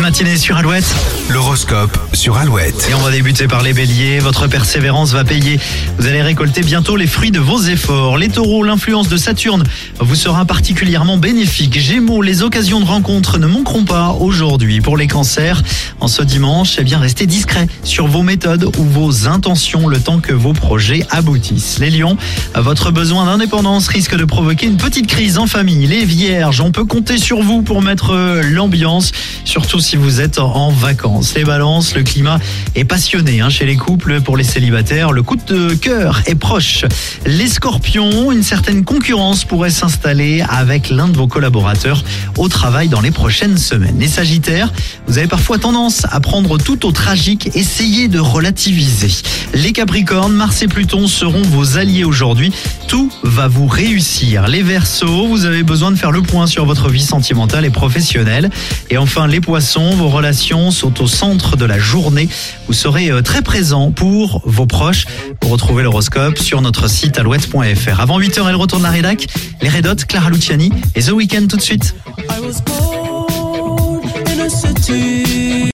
matinée sur Alouette. L'horoscope sur Alouette. Et on va débuter par les béliers. Votre persévérance va payer. Vous allez récolter bientôt les fruits de vos efforts. Les taureaux, l'influence de Saturne vous sera particulièrement bénéfique. Gémeaux, les occasions de rencontre ne manqueront pas aujourd'hui. Pour les cancers, en ce dimanche, eh bien, restez discret sur vos méthodes ou vos intentions le temps que vos projets aboutissent. Les lions, votre besoin d'indépendance risque de provoquer une petite crise en famille. Les vierges, on peut compter sur vous pour mettre l'ambiance, surtout si vous êtes en vacances. Les balances, le climat est passionné hein, chez les couples. Pour les célibataires, le coup de cœur est proche. Les scorpions, une certaine concurrence pourrait s'installer avec l'un de vos collaborateurs au travail dans les prochaines semaines. Les sagittaires, vous avez parfois tendance à prendre tout au tragique, essayez de relativiser. Les capricornes, Mars et Pluton seront vos alliés aujourd'hui. Tout va vous réussir. Les versos, vous avez besoin de faire le point sur votre vie sentimentale et professionnelle. Et enfin, les poissons, vos relations sont au centre de la journée. Vous serez euh, très présent pour vos proches. Pour retrouver l'horoscope sur notre site alouette.fr. Avant 8h, elle retourne la rédac. Les Red Hot, Clara Luciani et The Weeknd tout de suite.